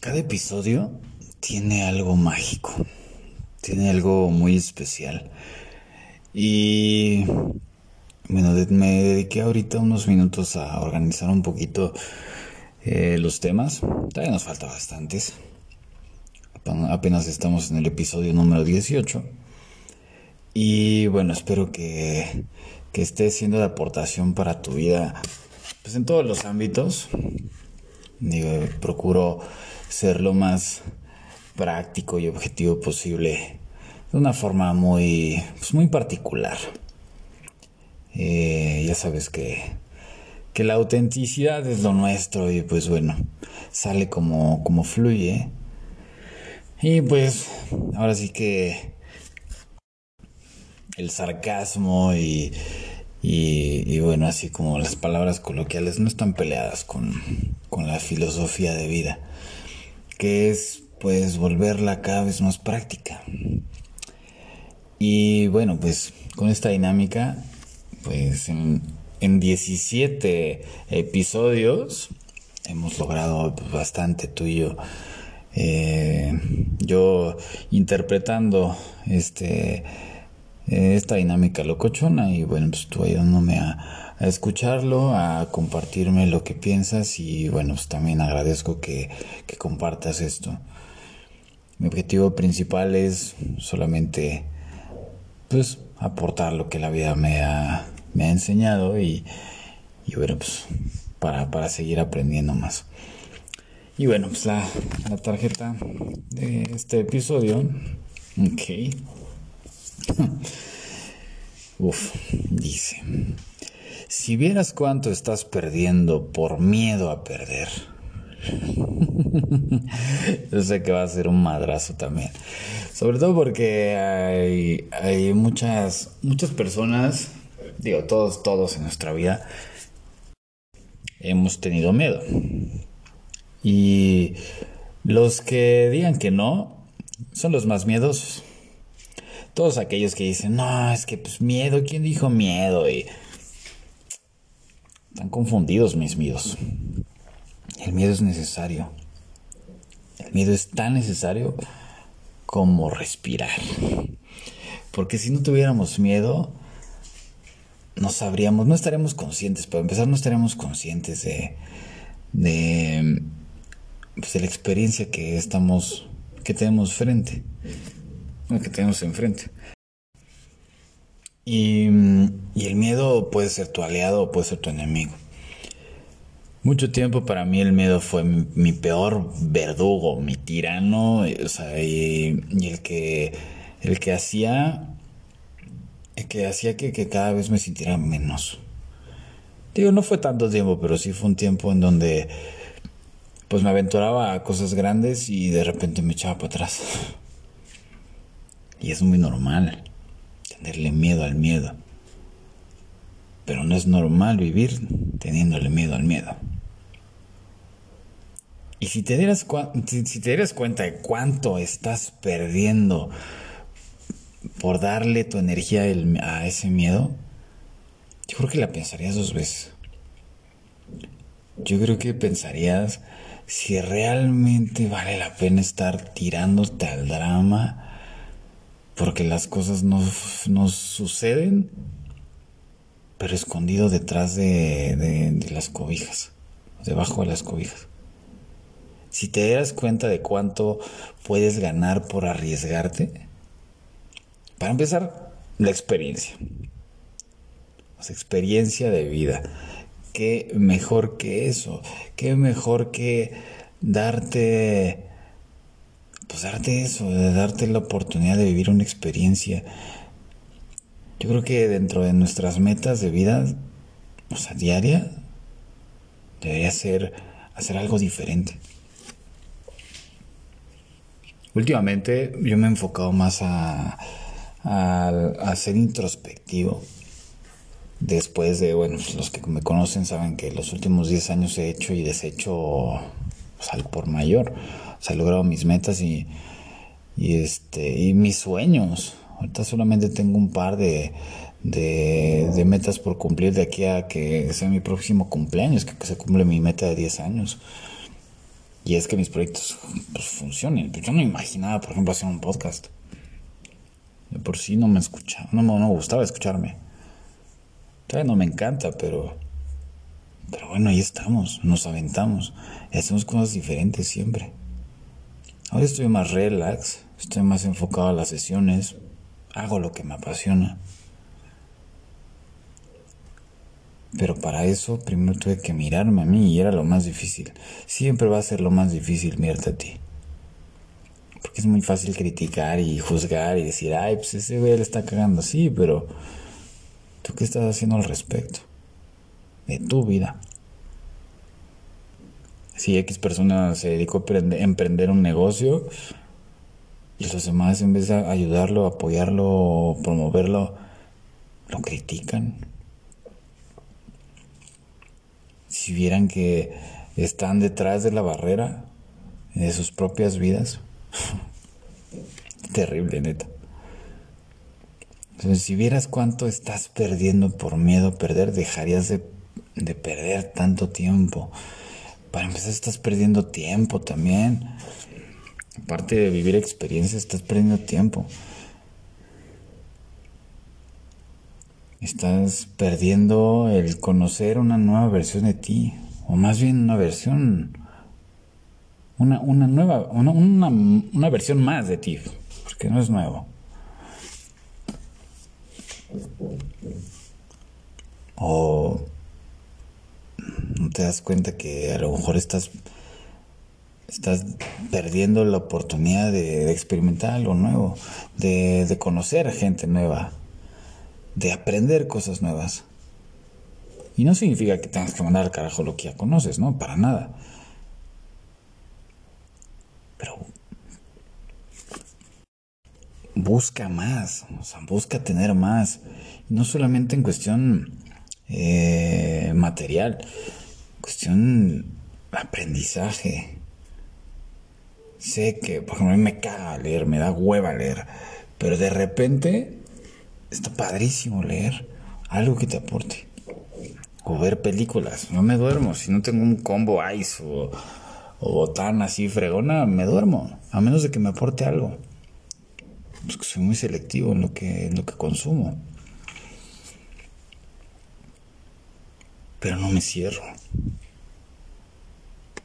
Cada episodio tiene algo mágico, tiene algo muy especial. Y bueno, me dediqué ahorita unos minutos a organizar un poquito eh, los temas. Todavía nos falta bastantes. Apenas estamos en el episodio número 18. Y bueno, espero que, que esté siendo de aportación para tu vida, pues en todos los ámbitos. Digo, procuro ser lo más práctico y objetivo posible de una forma muy, pues muy particular. Eh, ya sabes que, que la autenticidad es lo nuestro y pues bueno, sale como, como fluye. Y pues ahora sí que el sarcasmo y, y, bueno, así como las palabras coloquiales no están peleadas con, con la filosofía de vida que es pues volverla cada vez más práctica. Y bueno, pues con esta dinámica, pues en, 17 episodios hemos logrado bastante tuyo. Eh, yo interpretando este esta dinámica locochona y bueno pues tú ayudándome a a escucharlo, a compartirme lo que piensas y bueno, pues también agradezco que, que compartas esto. Mi objetivo principal es solamente pues aportar lo que la vida me ha, me ha enseñado y, y bueno, pues para, para seguir aprendiendo más. Y bueno, pues la, la tarjeta de este episodio, ok. Uf, dice. Si vieras cuánto estás perdiendo por miedo a perder. Yo sé que va a ser un madrazo también. Sobre todo porque hay, hay muchas, muchas personas, digo, todos, todos en nuestra vida, hemos tenido miedo. Y los que digan que no, son los más miedosos. Todos aquellos que dicen, no, es que pues miedo, ¿quién dijo miedo? Y están confundidos mis miedos. El miedo es necesario. El miedo es tan necesario como respirar. Porque si no tuviéramos miedo, no sabríamos, no estaríamos conscientes. Para empezar, no estaríamos conscientes de, de, pues, de la experiencia que estamos, que tenemos frente, que tenemos enfrente. Y, el miedo puede ser tu aliado o puede ser tu enemigo. Mucho tiempo para mí el miedo fue mi, peor verdugo, mi tirano, o sea, y, el que el que hacía el que hacía que, que, cada vez me sintiera menos. Digo, no fue tanto tiempo, pero sí fue un tiempo en donde pues me aventuraba a cosas grandes y de repente me echaba para atrás. Y es muy normal tenerle miedo al miedo. Pero no es normal vivir teniéndole miedo al miedo. Y si te dieras, si te dieras cuenta de cuánto estás perdiendo por darle tu energía a ese miedo, yo creo que la pensarías dos veces. Yo creo que pensarías si realmente vale la pena estar tirándote al drama porque las cosas nos, suceden, pero escondido detrás de, de, las cobijas, debajo de las cobijas. Si te das cuenta de cuánto puedes ganar por arriesgarte, para empezar, la experiencia. Experiencia de vida. ¿Qué mejor que eso? ¿Qué mejor que darte pues darte eso, de darte la oportunidad de vivir una experiencia. Yo creo que dentro de nuestras metas de vida, o sea, diaria, debería ser hacer algo diferente. Últimamente yo me he enfocado más a, a, ser introspectivo. Después de, bueno, pues, los que me conocen saben que los últimos 10 años he hecho y deshecho pues, al por mayor. O sea, logrado mis metas y, y, este, y mis sueños. Ahorita solamente tengo un par de, de, metas por cumplir de aquí a que sea mi próximo cumpleaños, que, se cumple mi meta de 10 años. Y es que mis proyectos pues, funcionen. Yo no imaginaba, por ejemplo, hacer un podcast. De por sí no me escuchaba, no, no me gustaba escucharme. Todavía no me encanta, pero. Pero bueno, ahí estamos, nos aventamos. Hacemos cosas diferentes siempre. Ahora estoy más relax, estoy más enfocado a las sesiones, hago lo que me apasiona. Pero para eso primero tuve que mirarme a mí y era lo más difícil. Siempre va a ser lo más difícil mirarte a ti. Porque es muy fácil criticar y juzgar y decir, ay, pues ese güey le está cagando así, pero ¿tú qué estás haciendo al respecto? De tu vida. Si X persona se dedicó a emprender un negocio y los demás en vez de ayudarlo, apoyarlo, promoverlo, lo critican si vieran que están detrás de la barrera de sus propias vidas. Terrible, neta. Entonces, si vieras cuánto estás perdiendo por miedo a perder, dejarías de, de perder tanto tiempo. Para empezar, estás perdiendo tiempo también. Aparte de vivir experiencias, estás perdiendo tiempo. Estás perdiendo el conocer una nueva versión de ti, o más bien una versión, una, una nueva, una, una, una versión más de ti, porque no es nuevo. O no te das cuenta que a lo mejor estás estás perdiendo la oportunidad de, experimentar algo nuevo, de, de, conocer gente nueva, de aprender cosas nuevas. Y no significa que tengas que mandar al carajo lo que ya conoces, ¿no? Para nada. Pero busca más, o sea, busca tener más. No solamente en cuestión eh, material, cuestión aprendizaje. Sé que, por ejemplo, a mí me caga leer, me da hueva leer, pero de repente está padrísimo leer algo que te aporte. O ver películas. No me duermo. Si no tengo un combo ice o, o así fregona, me duermo. A menos de que me aporte algo. Pues soy muy selectivo en lo que, en lo que consumo. Pero no me cierro.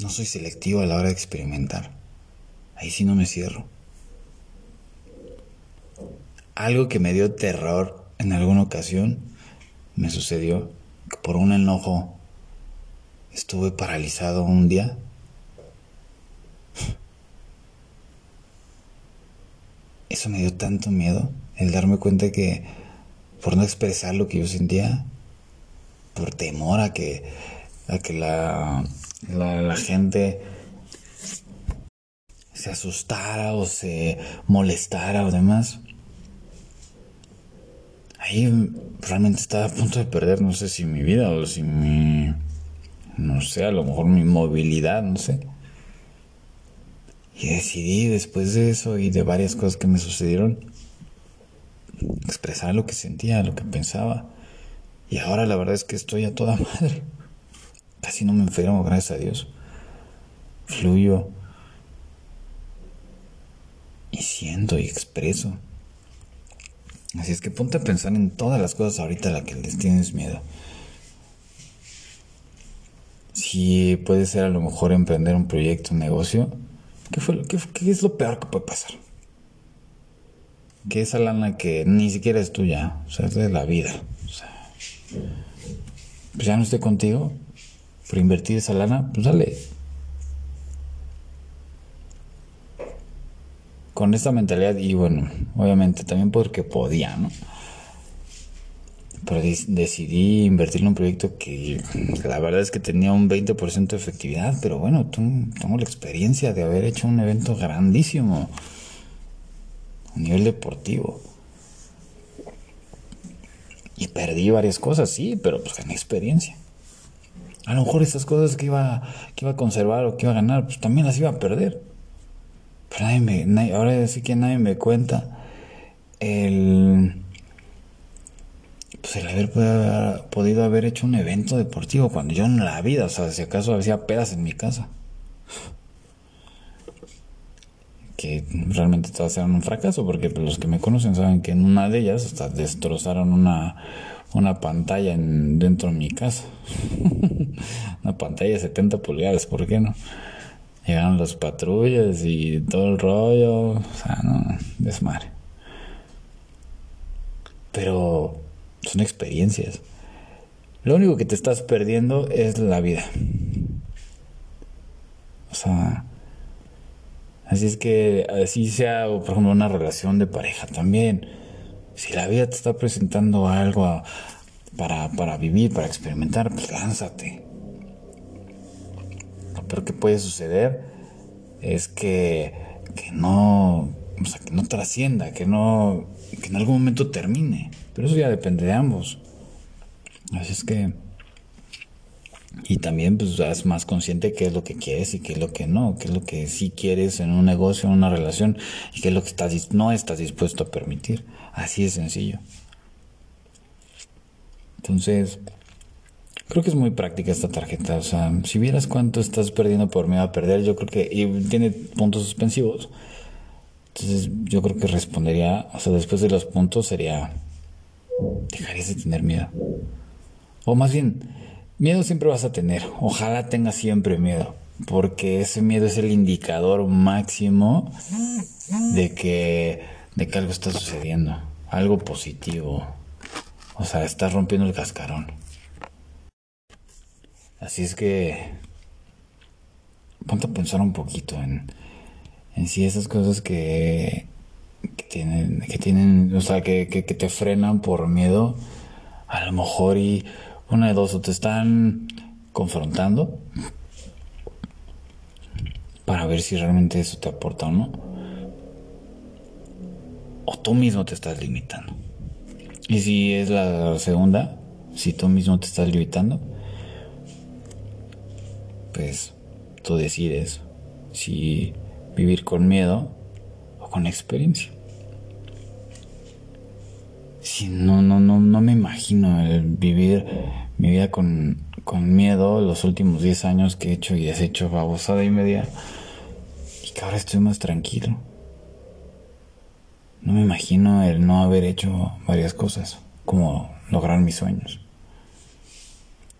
No soy selectivo a la hora de experimentar. Ahí sí no me cierro. Algo que me dio terror en alguna ocasión me sucedió que por un enojo estuve paralizado un día. Eso me dio tanto miedo, el darme cuenta que por no expresar lo que yo sentía, por temor a que, a que la, la, la gente se asustara o se molestara o demás, ahí realmente estaba a punto de perder, no sé si mi vida o si mi, no sé, a lo mejor mi movilidad, no sé. Y decidí después de eso y de varias cosas que me sucedieron, expresar lo que sentía, lo que pensaba. Y ahora la verdad es que estoy a toda madre. Casi no me enfermo, gracias a Dios. Fluyo. Y siento y expreso. Así es que ponte a pensar en todas las cosas ahorita a las que les tienes miedo. Si puede ser a lo mejor emprender un proyecto, un negocio, ¿qué, fue, qué, qué es lo peor que puede pasar? Que esa lana que ni siquiera es tuya, o sea, es de la vida. Pues ya no esté contigo, por invertir esa lana, pues dale, con esta mentalidad y bueno, obviamente también porque podía, ¿no? Pero decidí invertir en un proyecto que la verdad es que tenía un 20% de efectividad, pero bueno, tengo la experiencia de haber hecho un evento grandísimo a nivel deportivo. Y perdí varias cosas, sí, pero pues gané experiencia. A lo mejor esas cosas que iba, que iba a conservar o que iba a ganar, pues también las iba a perder. Pero nadie me, ahora sí que nadie me cuenta el, pues el haber podido haber hecho un evento deportivo cuando yo en la vida, o sea, si acaso hacía pedas en mi casa. Que realmente todas eran un fracaso, porque pues, los que me conocen saben que en una de ellas hasta destrozaron una, una pantalla en, dentro de mi casa. una pantalla de 70 pulgadas, ¿por qué no? Llegaron las patrullas y todo el rollo, o sea, no, desmadre. Pero son experiencias. Lo único que te estás perdiendo es la vida. O sea, así es que así sea, por ejemplo, una relación de pareja también. Si la vida te está presentando algo para, para vivir, para experimentar, pues lánzate. Lo peor que puede suceder es que, que no, o sea, que no trascienda, que no, que en algún momento termine. Pero eso ya depende de ambos. Así es que... Y también pues haz más consciente qué es lo que quieres y qué es lo que no, qué es lo que sí quieres en un negocio, en una relación y qué es lo que estás, no estás dispuesto a permitir. Así de sencillo. Entonces, creo que es muy práctica esta tarjeta. O sea, si vieras cuánto estás perdiendo por miedo a perder, yo creo que... Y tiene puntos suspensivos. Entonces, yo creo que respondería, o sea, después de los puntos sería... Dejarías de tener miedo. O más bien, miedo siempre vas a tener. Ojalá tengas siempre miedo. Porque ese miedo es el indicador máximo de que, de que algo está sucediendo. Algo positivo. O sea, estás rompiendo el cascarón. Así es que ponte a pensar un poquito en, en si esas cosas que, que tienen, que tienen, o sea, que, que, que te frenan por miedo, a lo mejor y una de dos, o te están confrontando para ver si realmente eso te aporta o no. O tú mismo te estás limitando. Y si es la segunda, si tú mismo te estás limitando, pues tú decides si vivir con miedo o con experiencia. Sí, no, no, no, no me imagino el vivir mi vida con, con miedo los últimos 10 años que he hecho y deshecho babosada y media. Y que ahora estoy más tranquilo. No me imagino el no haber hecho varias cosas, como lograr mis sueños.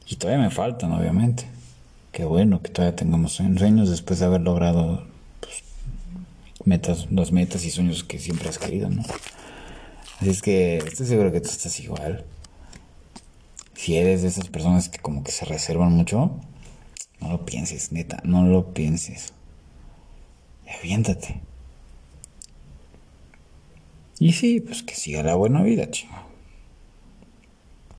Y todavía me faltan, obviamente. Qué bueno que todavía tengamos sueños después de haber logrado pues, metas, las metas y sueños que siempre has querido, ¿no? Así es que estoy seguro que tú estás igual. Si eres de esas personas que como que se reservan mucho, no lo pienses, neta, no lo pienses. Aviéntate. Y sí, pues que siga la buena vida, chico.